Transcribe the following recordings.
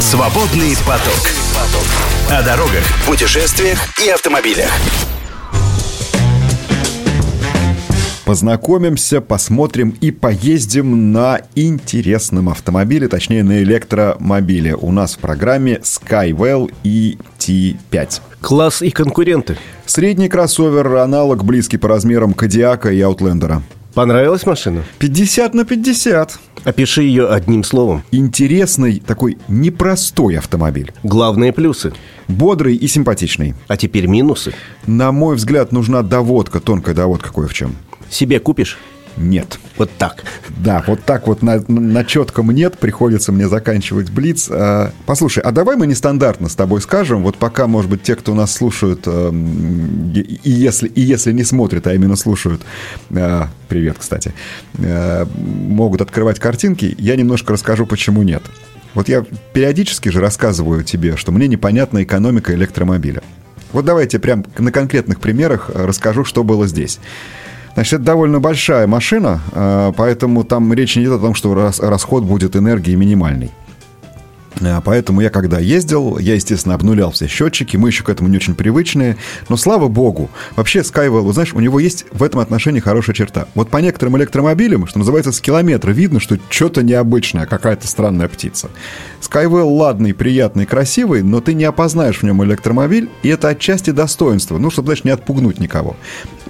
Свободный поток. О дорогах, путешествиях и автомобилях. Познакомимся, посмотрим и поездим на интересном автомобиле, точнее на электромобиле. У нас в программе Skywell ET5. Класс и конкуренты. Средний кроссовер, аналог близкий по размерам Кадиака и Аутлендера. Понравилась машина? 50 на 50. Опиши ее одним словом. Интересный, такой непростой автомобиль. Главные плюсы. Бодрый и симпатичный. А теперь минусы. На мой взгляд, нужна доводка, тонкая доводка кое в чем. Себе купишь? Нет. Вот так. Да, вот так вот на, на четком нет, приходится мне заканчивать блиц. А, послушай, а давай мы нестандартно с тобой скажем, вот пока, может быть, те, кто нас слушают, э, и, если, и если не смотрят, а именно слушают, э, привет, кстати, э, могут открывать картинки, я немножко расскажу, почему нет. Вот я периодически же рассказываю тебе, что мне непонятна экономика электромобиля. Вот давайте прям на конкретных примерах расскажу, что было здесь. Значит, это довольно большая машина, э, поэтому там речь не идет о том, что расход будет энергии минимальный. Э, поэтому я когда ездил, я, естественно, обнулял все счетчики, мы еще к этому не очень привычные, но слава богу, вообще Skywell, знаешь, у него есть в этом отношении хорошая черта. Вот по некоторым электромобилям, что называется, с километра видно, что что-то необычное, какая-то странная птица. Skywell ладный, приятный, красивый, но ты не опознаешь в нем электромобиль, и это отчасти достоинство, ну, чтобы, знаешь, не отпугнуть никого.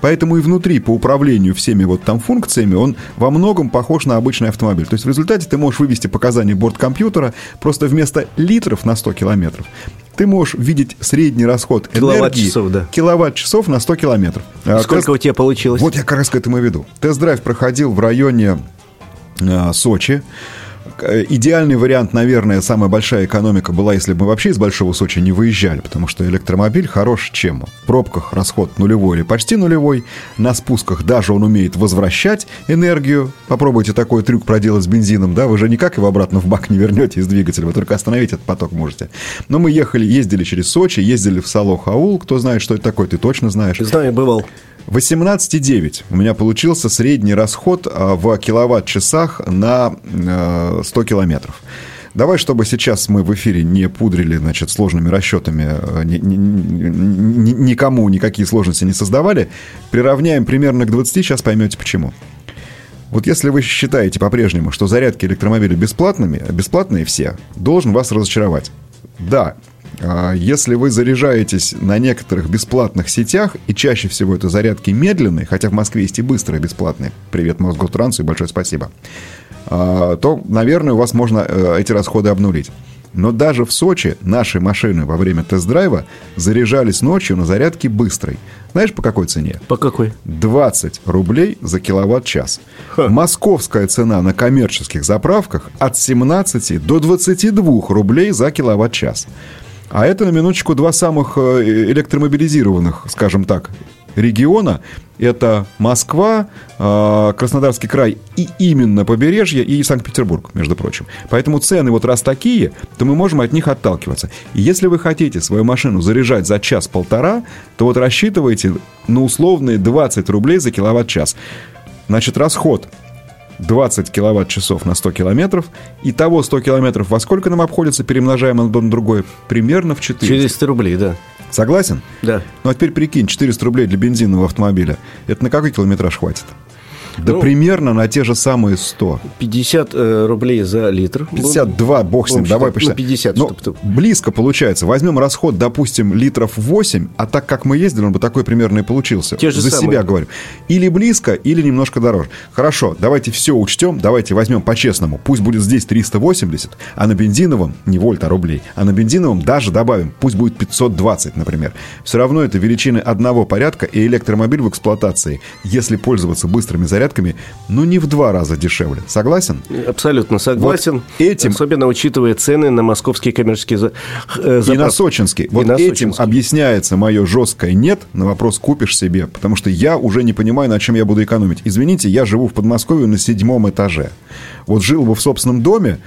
Поэтому и внутри по управлению всеми вот там функциями он во многом похож на обычный автомобиль. То есть в результате ты можешь вывести показания борткомпьютера просто вместо литров на 100 километров ты можешь видеть средний расход киловатт-часов, да. киловатт-часов на 100 километров. А сколько Тест... у тебя получилось? Вот я как раз к этому веду. Тест-драйв проходил в районе э, Сочи. Э, идеальный вариант, наверное, самая большая экономика была, если бы мы вообще из Большого Сочи не выезжали, потому что электромобиль хорош чем? В пробках расход нулевой или почти нулевой, на спусках даже он умеет возвращать энергию. Попробуйте такой трюк проделать с бензином, да, вы же никак его обратно в бак не вернете из двигателя, вы только остановить этот поток можете. Но мы ехали, ездили через Сочи, ездили в Салох-Аул, кто знает, что это такое, ты точно знаешь. Знаю, бывал. 18,9 у меня получился средний расход а, в киловатт-часах на 100 э, километров. Давай, чтобы сейчас мы в эфире не пудрили, значит, сложными расчетами, э, ни, ни, ни, никому никакие сложности не создавали, приравняем примерно к 20, сейчас поймете почему. Вот если вы считаете по-прежнему, что зарядки электромобилей бесплатными, бесплатные все, должен вас разочаровать. Да, если вы заряжаетесь на некоторых бесплатных сетях, и чаще всего это зарядки медленные, хотя в Москве есть и быстрые бесплатные, привет Мосготрансу и большое спасибо, а, то, наверное, у вас можно э, эти расходы обнулить. Но даже в Сочи наши машины во время тест-драйва заряжались ночью на зарядке быстрой. Знаешь, по какой цене? По какой? 20 рублей за киловатт-час. Московская цена на коммерческих заправках от 17 до 22 рублей за киловатт-час. А это, на минуточку, два самых э, электромобилизированных, скажем так, региона. Это Москва, э, Краснодарский край и именно побережье и Санкт-Петербург, между прочим. Поэтому цены вот раз такие, то мы можем от них отталкиваться. И если вы хотите свою машину заряжать за час-полтора, то вот рассчитывайте на условные 20 рублей за киловатт-час. Значит, расход 20 киловатт-часов на 100 километров. И того 100 километров во сколько нам обходится, перемножаем одно на другое? Примерно в 400. 400 рублей, да. Согласен? Да. Ну, а теперь прикинь, 400 рублей для бензинного автомобиля. Это на какой километраж хватит? Да ну, примерно на те же самые 100. 50 э, рублей за литр. 52, бог с ним, давай посчитаем. Ну, 50, Но чтобы... Близко получается. Возьмем расход, допустим, литров 8, а так как мы ездили, он бы такой примерно и получился. Те же за самые. себя говорю. Или близко, или немножко дороже. Хорошо, давайте все учтем, давайте возьмем по-честному. Пусть будет здесь 380, а на бензиновом, не вольт, а рублей, а на бензиновом даже добавим, пусть будет 520, например. Все равно это величины одного порядка, и электромобиль в эксплуатации, если пользоваться быстрыми зарядками, зарядками, ну, не в два раза дешевле. Согласен? Абсолютно согласен. Вот этим... Особенно учитывая цены на московские коммерческие заправки. Э, и на сочинский. Вот на этим объясняется мое жесткое «нет» на вопрос «купишь себе», потому что я уже не понимаю, на чем я буду экономить. Извините, я живу в Подмосковье на седьмом этаже. Вот жил бы в собственном доме,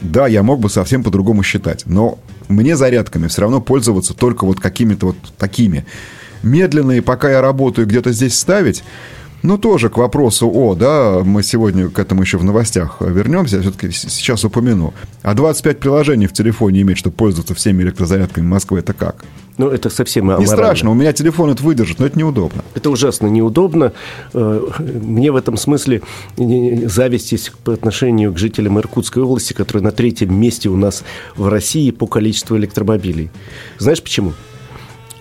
да, я мог бы совсем по-другому считать, но мне зарядками все равно пользоваться только вот какими-то вот такими. Медленные, пока я работаю, где-то здесь ставить – Ну, тоже к вопросу о, да, мы сегодня к этому еще в новостях вернемся, я все-таки сейчас упомяну. А 25 приложений в телефоне иметь, чтобы пользоваться всеми электрозарядками Москвы, это как? Ну, это совсем Не страшно, у меня телефон это выдержит, но это неудобно. Это ужасно неудобно. Э, мне в этом смысле зависть есть по отношению к жителям Иркутской области, которые на третьем месте у нас в России по количеству электромобилей. Знаешь почему?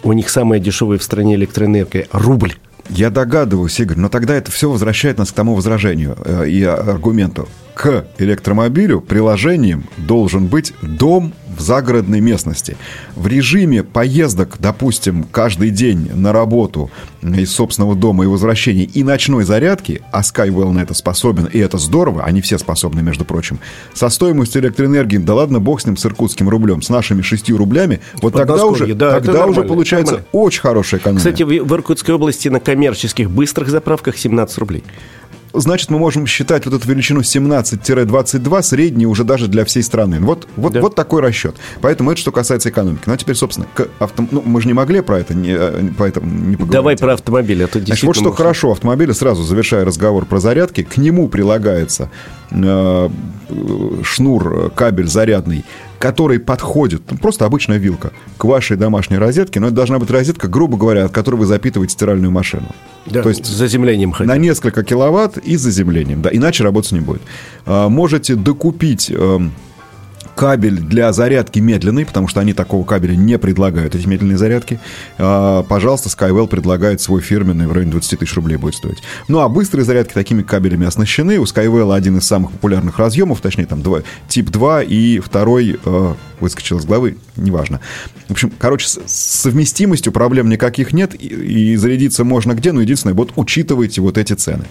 У них самая дешевая в стране электроэнергия – рубль. Я догадываюсь, Игорь, но тогда это все возвращает нас к тому возражению э, и аргументу к электромобилю приложением должен быть дом в загородной местности. В режиме поездок, допустим, каждый день на работу из собственного дома и возвращения и ночной зарядки, а Skywell на это способен, и это здорово, они все способны, между прочим, со стоимостью электроэнергии, да ладно, бог с ним, с иркутским рублем, с нашими шестью рублями, вот тогда уже, да, тогда уже получается нормально. очень хорошая экономия. Кстати, в Иркутской области на коммерческих быстрых заправках 17 рублей значит, мы можем считать вот эту величину 17-22 средней уже даже для всей страны. Вот, вот, да. вот такой расчет. Поэтому это что касается экономики. Ну, а теперь, собственно, к авто... ну, мы же не могли про это не, э, поэтому не поговорить. Давай про автомобили. А то Значит, вот что можно... хорошо. Автомобили, сразу завершая разговор про зарядки, к нему прилагается э, шнур, кабель зарядный который подходит, ну, просто обычная вилка, к вашей домашней розетке, но это должна быть розетка, грубо говоря, от которой вы запитываете стиральную машину. Да, То есть с заземлением хотим. На несколько киловатт и с заземлением, да, иначе работать не будет. А, можете докупить эм, кабель для зарядки медленный, потому что они такого кабеля не предлагают, эти медленные зарядки. А, пожалуйста, Skywell предлагает свой фирменный, в районе 20 тысяч рублей будет стоить. Ну, а быстрые зарядки такими кабелями оснащены. У Skywell один из самых популярных разъемов, точнее, там два, тип 2 и второй э, выскочил из головы, неважно. В общем, короче, с совместимостью проблем никаких нет, и, и зарядиться можно где, но единственное, вот учитывайте вот эти цены.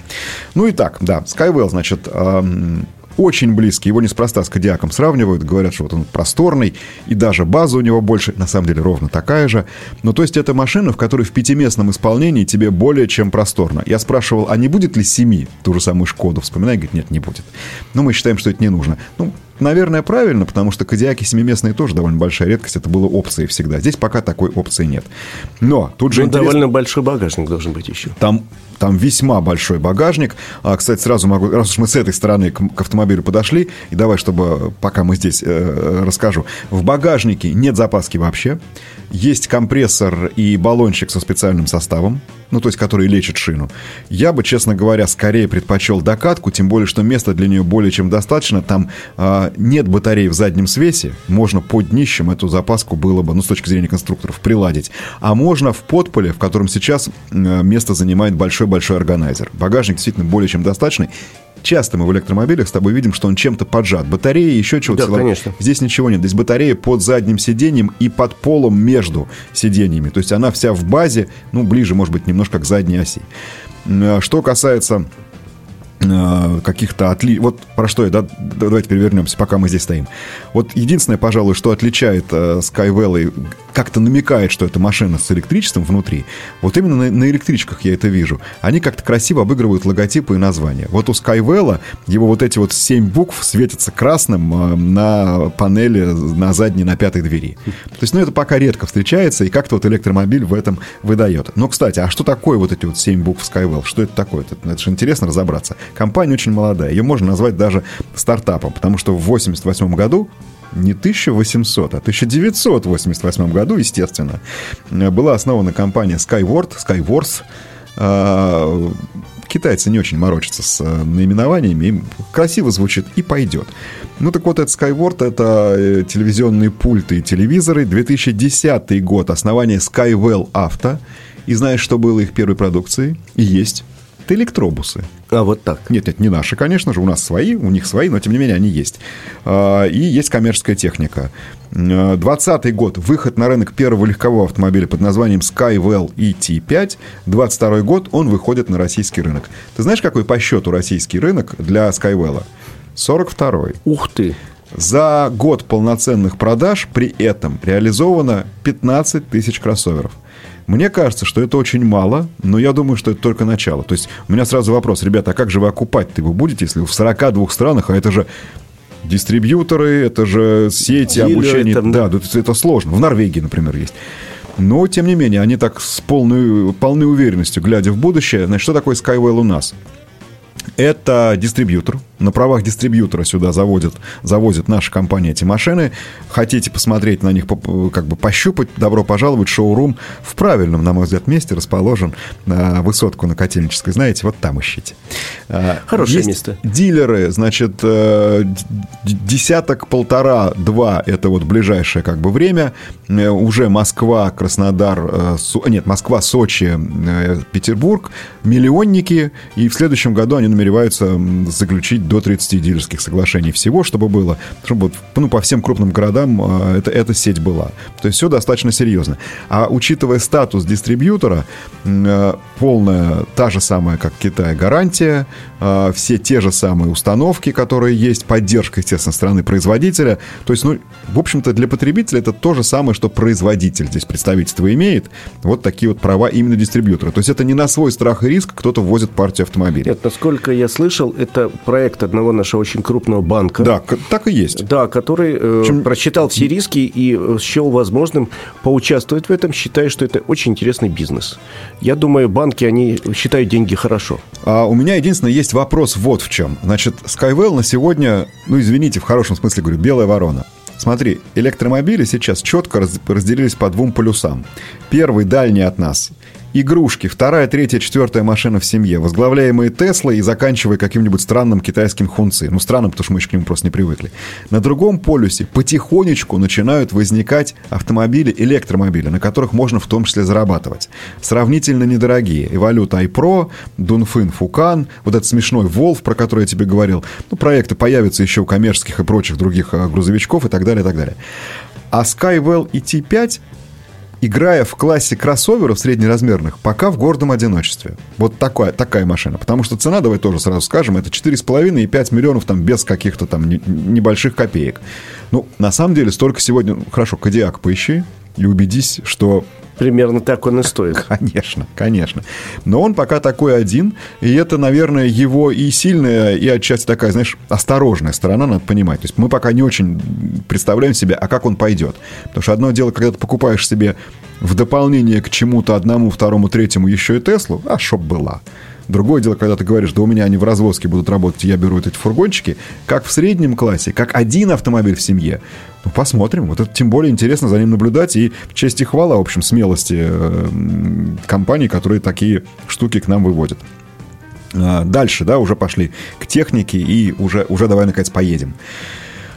Ну и так, да, Skywell, значит, очень близкий. Его неспроста с Кадиаком сравнивают. Говорят, что вот он просторный, и даже база у него больше. На самом деле ровно такая же. Ну, то есть, это машина, в которой в пятиместном исполнении тебе более чем просторно. Я спрашивал, а не будет ли семи? Ту же самую Шкоду вспоминай. Говорит, нет, не будет. Но мы считаем, что это не нужно. Ну, наверное, правильно, потому что Кадиаки семиместные тоже довольно большая редкость. Это было опцией всегда. Здесь пока такой опции нет. Но тут же... Ну, интерес... довольно большой багажник должен быть еще. Там там весьма большой багажник. А, кстати, сразу могу, раз уж мы с этой стороны к, к автомобилю подошли, и давай, чтобы пока мы здесь э, расскажу. В багажнике нет запаски вообще. Есть компрессор и баллончик со специальным составом ну, то есть, который лечит шину. Я бы, честно говоря, скорее предпочел докатку, тем более, что места для нее более чем достаточно. Там э, нет батареи в заднем свесе, можно под днищем эту запаску было бы, ну, с точки зрения конструкторов, приладить. А можно в подполе, в котором сейчас э, место занимает большой-большой органайзер. Багажник действительно более чем достаточный часто мы в электромобилях с тобой видим, что он чем-то поджат. Батарея, еще чего-то. Да, конечно. Здесь ничего нет. Здесь батарея под задним сиденьем и под полом между сиденьями. То есть она вся в базе, ну, ближе, может быть, немножко к задней оси. А что касается Э, каких-то отли... Вот про что я, да, давайте перевернемся, пока мы здесь стоим. Вот единственное, пожалуй, что отличает э, Skywell как-то намекает, что это машина с электричеством внутри, вот именно на, на электричках я это вижу. Они как-то красиво обыгрывают логотипы и названия. Вот у Skywell его вот эти вот семь букв светятся красным э, на панели на задней, на пятой двери. То есть, ну, это пока редко встречается, и как-то вот электромобиль в этом выдает. Но, кстати, а что такое вот эти вот семь букв Skywell? Что это такое? Это, это же интересно разобраться. Компания очень молодая. Ее можно назвать даже стартапом, потому что в 1988 году не 1800, а 1988 году, естественно, была основана компания Skyward, Skywars. А, китайцы не очень морочатся с э, наименованиями, им красиво звучит и пойдет. Ну так вот, это Skyward, это э, телевизионные пульты и телевизоры. 2010 год, основание Skywell Auto. И знаешь, что было их первой продукцией? И есть это электробусы. А вот так? Нет, нет, не наши, конечно же, у нас свои, у них свои, но тем не менее они есть. А, и есть коммерческая техника. 20 а, год, выход на рынок первого легкового автомобиля под названием Skywell ET5. 22 год, он выходит на российский рынок. Ты знаешь, какой по счету российский рынок для Skywell? 42 Ух ты! За год полноценных продаж при этом реализовано 15 тысяч кроссоверов. Мне кажется, что это очень мало, но я думаю, что это только начало. То есть у меня сразу вопрос, ребята, а как же вы окупать-то вы будете, если в 42 странах, а это же дистрибьюторы, это же сети, Дилеры, обучение. Там, да, да, это сложно. В Норвегии, например, есть. Но, тем не менее, они так с полной, полной уверенностью, глядя в будущее, значит, что такое Skywell у нас? Это дистрибьютор, на правах дистрибьютора сюда заводят, завозят наша компания эти машины. Хотите посмотреть на них, как бы пощупать, добро пожаловать. Шоурум в правильном, на мой взгляд, месте расположен. на Высотку на Котельнической, знаете, вот там ищите. А, Хорошее Есть место. Дилеры, значит, э, десяток, полтора, два, это вот ближайшее как бы время. Э, уже Москва, Краснодар, э, нет, Москва, Сочи, Петербург, миллионники. И в следующем году они намереваются заключить до 30 дилерских соглашений всего, чтобы было, чтобы ну, по всем крупным городам э, это, эта сеть была. То есть все достаточно серьезно. А учитывая статус дистрибьютора, э, полная та же самая, как Китай, гарантия, э, все те же самые установки, которые есть, поддержка, естественно, страны производителя. То есть, ну, в общем-то, для потребителя это то же самое, что производитель здесь представительство имеет. Вот такие вот права именно дистрибьютора. То есть это не на свой страх и риск кто-то ввозит партию автомобилей. Нет, насколько я слышал, это проект проект одного нашего очень крупного банка. Да, так и есть. Да, который э, Чем... просчитал все риски и э, счел возможным поучаствовать в этом, считая, что это очень интересный бизнес. Я думаю, банки, они считают деньги хорошо. А у меня единственное есть вопрос вот в чем. Значит, Skywell на сегодня, ну, извините, в хорошем смысле говорю, белая ворона. Смотри, электромобили сейчас четко разделились по двум полюсам. Первый дальний от нас игрушки, вторая, третья, четвертая машина в семье, возглавляемые Теслой и заканчивая каким-нибудь странным китайским хунци. Ну, странным, потому что мы еще к нему просто не привыкли. На другом полюсе потихонечку начинают возникать автомобили, электромобили, на которых можно в том числе зарабатывать. Сравнительно недорогие. Эволют iPro, Дунфин Фукан, вот этот смешной Волф, про который я тебе говорил. Ну, проекты появятся еще у коммерческих и прочих других э, грузовичков и так далее, и так далее. А Skywell и T5 играя в классе кроссоверов среднеразмерных, пока в гордом одиночестве. Вот такая, такая машина. Потому что цена, давай тоже сразу скажем, это 4,5 и 5 миллионов там без каких-то там небольших копеек. Ну, на самом деле, столько сегодня... Хорошо, Кодиак поищи и убедись, что Примерно так он и стоит. Конечно, конечно. Но он пока такой один, и это, наверное, его и сильная, и отчасти такая, знаешь, осторожная сторона, надо понимать. То есть мы пока не очень представляем себе, а как он пойдет. Потому что одно дело, когда ты покупаешь себе в дополнение к чему-то одному, второму, третьему еще и Теслу, а чтоб была. Другое дело, когда ты говоришь, да у меня они в развозке будут работать, я беру эти фургончики, как в среднем классе, как один автомобиль в семье. Ну, посмотрим. Вот это тем более интересно за ним наблюдать. И честь и хвала, в общем, смелости э, компаний, которые такие штуки к нам выводят. А, дальше, да, уже пошли к технике и уже, уже давай, наконец, поедем.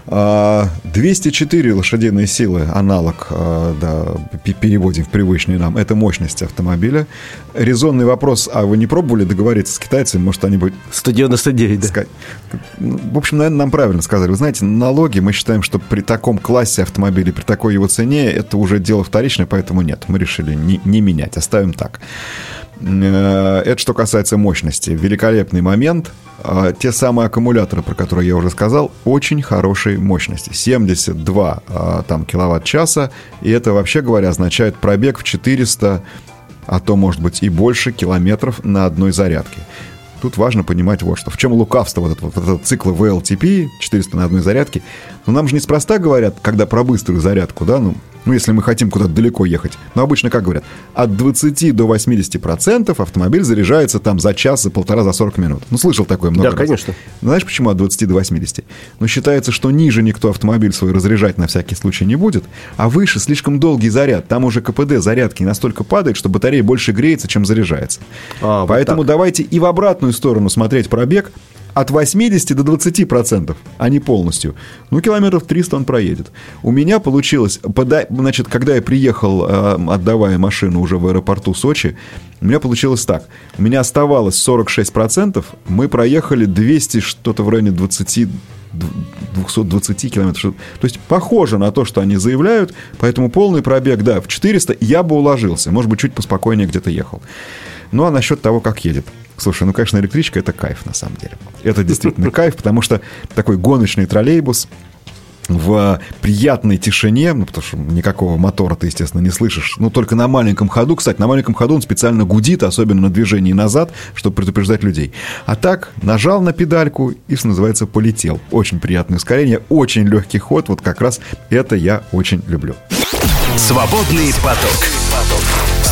204 а, лошадиные силы, аналог, а, да, переводим в привычный нам, это мощность автомобиля. Резонный вопрос, а вы не пробовали договориться с китайцами, может, они бы... 199, да. В общем, наверное, нам правильно сказали. Вы знаете, налоги, мы считаем, что при таком классе автомобилей, при такой его цене, это уже дело вторичное, поэтому нет, мы решили не, не менять, оставим так. Э, это что касается мощности. Великолепный момент. А, те самые аккумуляторы, про которые я уже сказал, очень хорошей мощности. 72 а, там, киловатт-часа. И это, вообще говоря, означает пробег в 400 а то, может быть, и больше километров на одной зарядке. Тут важно понимать вот что. В чем лукавство вот этого, вот этого цикла VLTP, 400 на одной зарядке. Но нам же неспроста говорят, когда про быструю зарядку, да, ну, ну, если мы хотим куда-то далеко ехать. Но обычно, как говорят, от 20 до 80 процентов автомобиль заряжается там за час, за полтора, за 40 минут. Ну, слышал такое много Да, раз. конечно. Знаешь, почему от 20 до 80? Ну, считается, что ниже никто автомобиль свой разряжать на всякий случай не будет, а выше слишком долгий заряд. Там уже КПД зарядки настолько падает, что батарея больше греется, чем заряжается. А, Поэтому вот давайте и в обратную сторону смотреть пробег, от 80 до 20 процентов, а не полностью. Ну, километров 300 он проедет. У меня получилось, значит, когда я приехал, э, отдавая машину уже в аэропорту Сочи, у меня получилось так. У меня оставалось 46 процентов, мы проехали 200, что-то в районе 20 220 километров. То есть похоже на то, что они заявляют, поэтому полный пробег, да, в 400 я бы уложился, может быть, чуть поспокойнее где-то ехал. Ну, а насчет того, как едет. Слушай, ну, конечно, электричка — это кайф, на самом деле. Это действительно кайф, потому что такой гоночный троллейбус в приятной тишине, ну, потому что никакого мотора ты, естественно, не слышишь, ну, только на маленьком ходу, кстати, на маленьком ходу он специально гудит, особенно на движении назад, чтобы предупреждать людей. А так, нажал на педальку и, что называется, полетел. Очень приятное ускорение, очень легкий ход, вот как раз это я очень люблю. Свободный поток.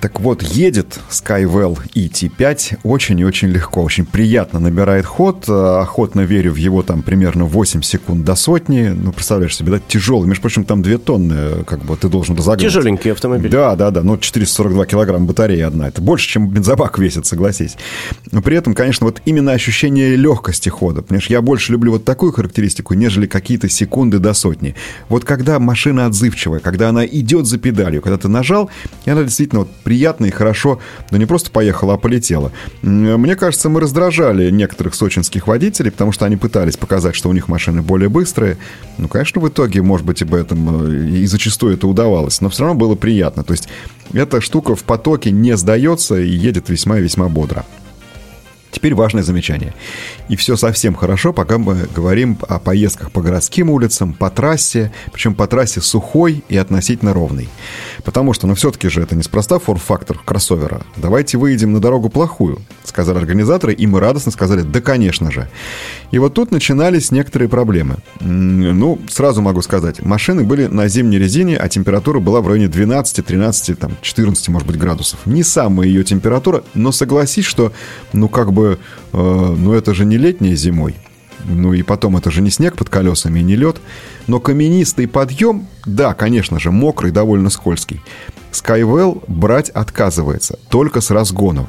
Так вот, едет Skywell ET5 очень и очень легко, очень приятно набирает ход. Э, охотно верю в его там примерно 8 секунд до сотни. Ну, представляешь себе, да, тяжелый. Между прочим, там 2 тонны, э, как бы ты должен разогнать. Тяжеленький автомобиль. Да, да, да. Ну, 442 килограмм батарея одна. Это больше, чем бензобак весит, согласись. Но при этом, конечно, вот именно ощущение легкости хода. Понимаешь, я больше люблю вот такую характеристику, нежели какие-то секунды до сотни. Вот когда машина отзывчивая, когда она идет за педалью, когда ты нажал, и она действительно вот приятно и хорошо, да не просто поехала, а полетела. Мне кажется, мы раздражали некоторых сочинских водителей, потому что они пытались показать, что у них машины более быстрые. Ну, конечно, в итоге, может быть, об этом э, и зачастую это удавалось, но все равно было приятно. То есть эта штука в потоке не сдается и едет весьма и весьма бодро. Теперь важное замечание. И все совсем хорошо, пока мы говорим о поездках по городским улицам, по трассе, причем по трассе сухой и относительно ровной. Потому что, ну, все-таки же это неспроста фор-фактор кроссовера. Давайте выйдем на дорогу плохую, сказали организаторы, и мы радостно сказали, да, конечно же. И вот тут начинались некоторые проблемы. Ну, сразу могу сказать, машины были на зимней резине, а температура была в районе 12, 13, там, 14, может быть, градусов. Не самая ее температура, но согласись, что, ну, как бы, э, ну, это же не летней зимой. Ну и потом это же не снег под колесами и не лед. Но каменистый подъем, да, конечно же, мокрый, довольно скользкий. Skywell брать отказывается, только с разгоном.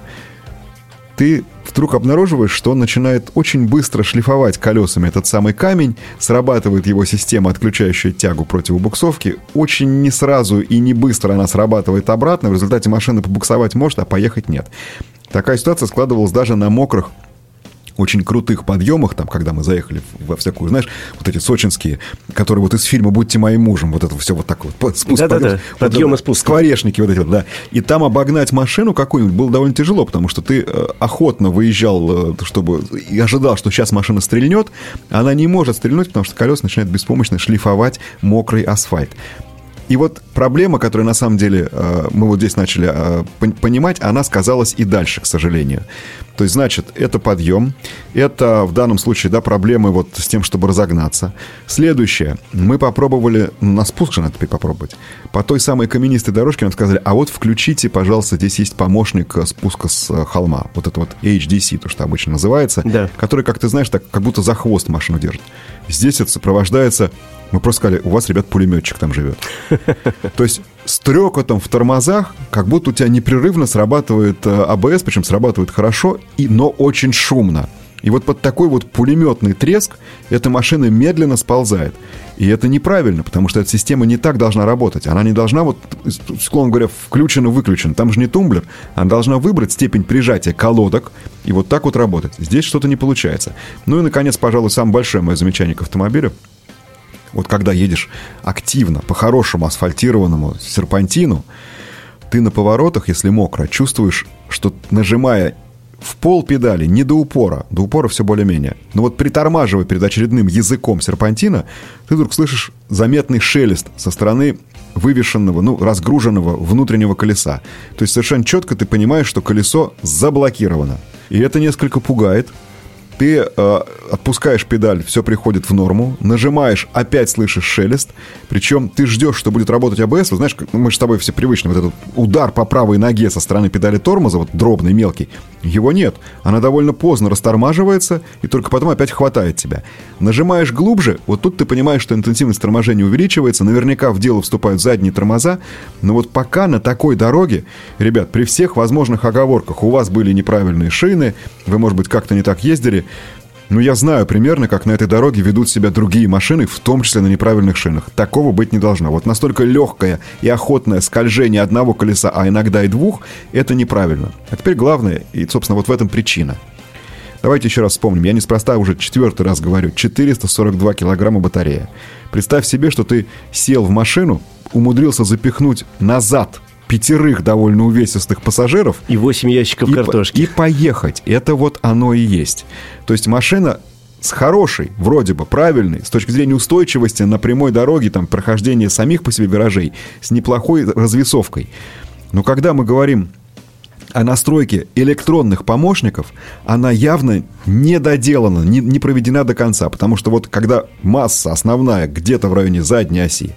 Ты вдруг обнаруживаешь, что он начинает очень быстро шлифовать колесами этот самый камень, срабатывает его система, отключающая тягу противобуксовки. Очень не сразу и не быстро она срабатывает обратно. В результате машина побуксовать может, а поехать нет. Такая ситуация складывалась даже на мокрых очень крутых подъемах, там, когда мы заехали во всякую, знаешь, вот эти сочинские, которые вот из фильма «Будьте моим мужем», вот это все вот так вот, спуск, да, подъем, да, да. подъем и спуск. Скворечники вот эти вот, да. И там обогнать машину какую-нибудь было довольно тяжело, потому что ты э, охотно выезжал, э, чтобы и ожидал, что сейчас машина стрельнет, она не может стрельнуть, потому что колеса начинают беспомощно шлифовать мокрый асфальт. И вот проблема, которую на самом деле э, мы вот здесь начали э, понимать, она сказалась и дальше, к сожалению. То есть, значит, это подъем, это в данном случае, да, проблемы вот с тем, чтобы разогнаться. Следующее, мы попробовали, ну, на спуск же надо теперь попробовать, по той самой каменистой дорожке нам сказали, а вот включите, пожалуйста, здесь есть помощник э, спуска с холма, вот это вот HDC, то, что обычно называется, да. который, как ты знаешь, так как будто за хвост машину держит. Здесь это сопровождается мы просто сказали, у вас, ребят, пулеметчик там живет. То есть с трекотом в тормозах, как будто у тебя непрерывно срабатывает э, АБС, причем срабатывает хорошо, и, но очень шумно. И вот под такой вот пулеметный треск эта машина медленно сползает. И это неправильно, потому что эта система не так должна работать. Она не должна вот, склон говоря, включена-выключена. Там же не тумблер. Она должна выбрать степень прижатия колодок и вот так вот работать. Здесь что-то не получается. Ну и, наконец, пожалуй, самое большое мое замечание к автомобилю – вот когда едешь активно, по хорошему асфальтированному серпантину, ты на поворотах, если мокро, чувствуешь, что нажимая в пол педали, не до упора, до упора все более-менее. Но вот притормаживая перед очередным языком серпантина, ты вдруг слышишь заметный шелест со стороны вывешенного, ну, разгруженного внутреннего колеса. То есть совершенно четко ты понимаешь, что колесо заблокировано. И это несколько пугает, ты э, отпускаешь педаль, все приходит в норму, нажимаешь, опять слышишь шелест, причем ты ждешь, что будет работать АБС, вот знаешь, мы же с тобой все привычны, вот этот удар по правой ноге со стороны педали тормоза, вот дробный, мелкий, его нет. Она довольно поздно растормаживается, и только потом опять хватает тебя. Нажимаешь глубже, вот тут ты понимаешь, что интенсивность торможения увеличивается, наверняка в дело вступают задние тормоза, но вот пока на такой дороге, ребят, при всех возможных оговорках, у вас были неправильные шины, вы, может быть, как-то не так ездили, ну, я знаю примерно, как на этой дороге ведут себя другие машины, в том числе на неправильных шинах. Такого быть не должно. Вот настолько легкое и охотное скольжение одного колеса, а иногда и двух, это неправильно. А теперь главное, и, собственно, вот в этом причина. Давайте еще раз вспомним. Я неспроста уже четвертый раз говорю. 442 килограмма батарея. Представь себе, что ты сел в машину, умудрился запихнуть назад пятерых довольно увесистых пассажиров. И восемь ящиков и картошки. И поехать. Это вот оно и есть. То есть машина с хорошей, вроде бы правильной, с точки зрения устойчивости на прямой дороге, там, прохождения самих по себе виражей, с неплохой развесовкой. Но когда мы говорим а настройки электронных помощников, она явно не доделана, не, не проведена до конца. Потому что вот когда масса основная где-то в районе задней оси,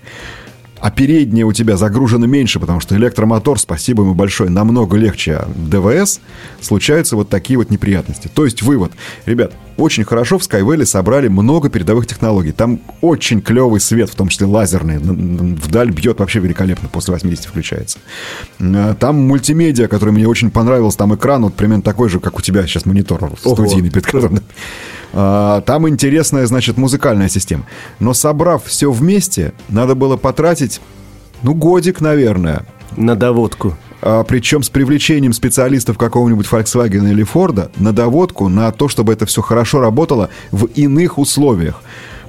а передняя у тебя загружена меньше, потому что электромотор, спасибо ему большое, намного легче ДВС, случаются вот такие вот неприятности. То есть вывод. Ребят, очень хорошо в Skywell собрали много передовых технологий. Там очень клевый свет, в том числе лазерный. Вдаль бьет вообще великолепно, после 80 включается. А, там мультимедиа, который мне очень понравился. Там экран вот примерно такой же, как у тебя сейчас монитор студийный, перед которым... А, там интересная, значит, музыкальная система. Но собрав все вместе, надо было потратить, ну, годик, наверное. На доводку. А, причем с привлечением специалистов какого-нибудь Volkswagen или Ford на доводку, на то, чтобы это все хорошо работало в иных условиях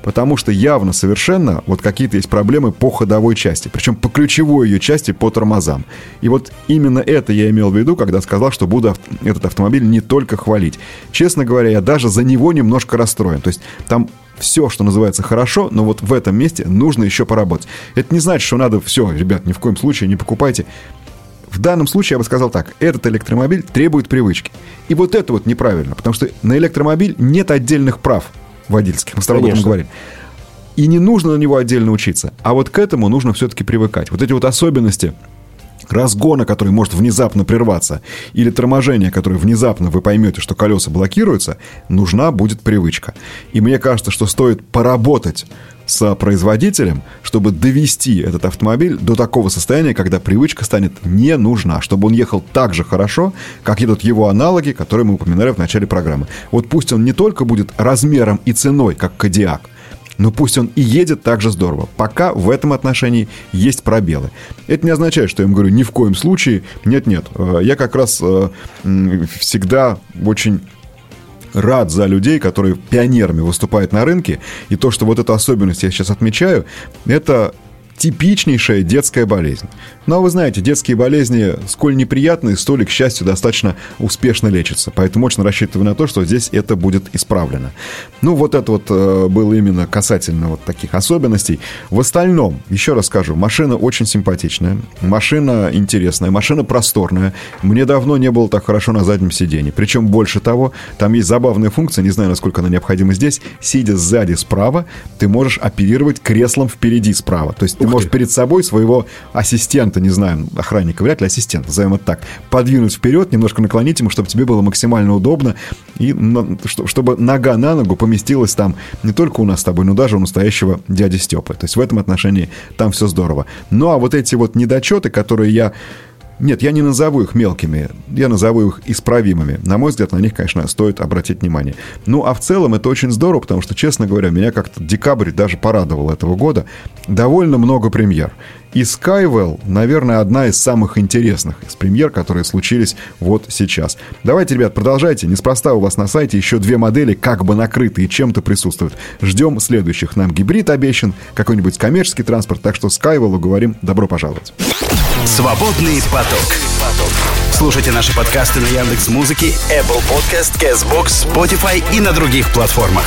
потому что явно совершенно вот какие-то есть проблемы по ходовой части, причем по ключевой ее части по тормозам. И вот именно это я имел в виду, когда сказал, что буду этот автомобиль не только хвалить. Честно говоря, я даже за него немножко расстроен. То есть там все, что называется, хорошо, но вот в этом месте нужно еще поработать. Это не значит, что надо все, ребят, ни в коем случае не покупайте. В данном случае я бы сказал так, этот электромобиль требует привычки. И вот это вот неправильно, потому что на электромобиль нет отдельных прав водительских. Мы с тобой об этом говорили. И не нужно на него отдельно учиться. А вот к этому нужно все-таки привыкать. Вот эти вот особенности разгона, который может внезапно прерваться, или торможение, которое внезапно вы поймете, что колеса блокируются, нужна будет привычка. И мне кажется, что стоит поработать с производителем, чтобы довести этот автомобиль до такого состояния, когда привычка станет не нужна, чтобы он ехал так же хорошо, как едут его аналоги, которые мы упоминали в начале программы. Вот пусть он не только будет размером и ценой, как Кодиак, но пусть он и едет так же здорово. Пока в этом отношении есть пробелы. Это не означает, что я им говорю ни в коем случае. Нет-нет. Э, я как раз э, всегда очень рад за людей, которые пионерами выступают на рынке. И то, что вот эту особенность я сейчас отмечаю, это типичнейшая детская болезнь. Но вы знаете, детские болезни, сколь неприятные, столь, к счастью, достаточно успешно лечатся. Поэтому очень рассчитываю на то, что здесь это будет исправлено. Ну, вот это вот э, было именно касательно вот таких особенностей. В остальном, еще раз скажу, машина очень симпатичная, машина интересная, машина просторная. Мне давно не было так хорошо на заднем сиденье. Причем больше того, там есть забавная функция, не знаю, насколько она необходима здесь. Сидя сзади справа, ты можешь оперировать креслом впереди справа. То есть ты можешь перед собой своего ассистента, не знаю, охранника, вряд ли ассистента, назовем это так, подвинуть вперед, немножко наклонить ему, чтобы тебе было максимально удобно, и чтобы нога на ногу поместилась там не только у нас с тобой, но даже у настоящего дяди Степы. То есть в этом отношении там все здорово. Ну а вот эти вот недочеты, которые я нет, я не назову их мелкими, я назову их исправимыми. На мой взгляд, на них, конечно, стоит обратить внимание. Ну, а в целом это очень здорово, потому что, честно говоря, меня как-то декабрь даже порадовал этого года. Довольно много премьер. И Skywell, наверное, одна из самых интересных из премьер, которые случились вот сейчас. Давайте, ребят, продолжайте. Неспроста у вас на сайте еще две модели как бы накрыты и чем-то присутствуют. Ждем следующих. Нам гибрид обещан, какой-нибудь коммерческий транспорт. Так что Skywell говорим добро пожаловать. Свободный поток. Слушайте наши подкасты на Яндекс Музыке, Apple Podcast, Castbox, Spotify и на других платформах.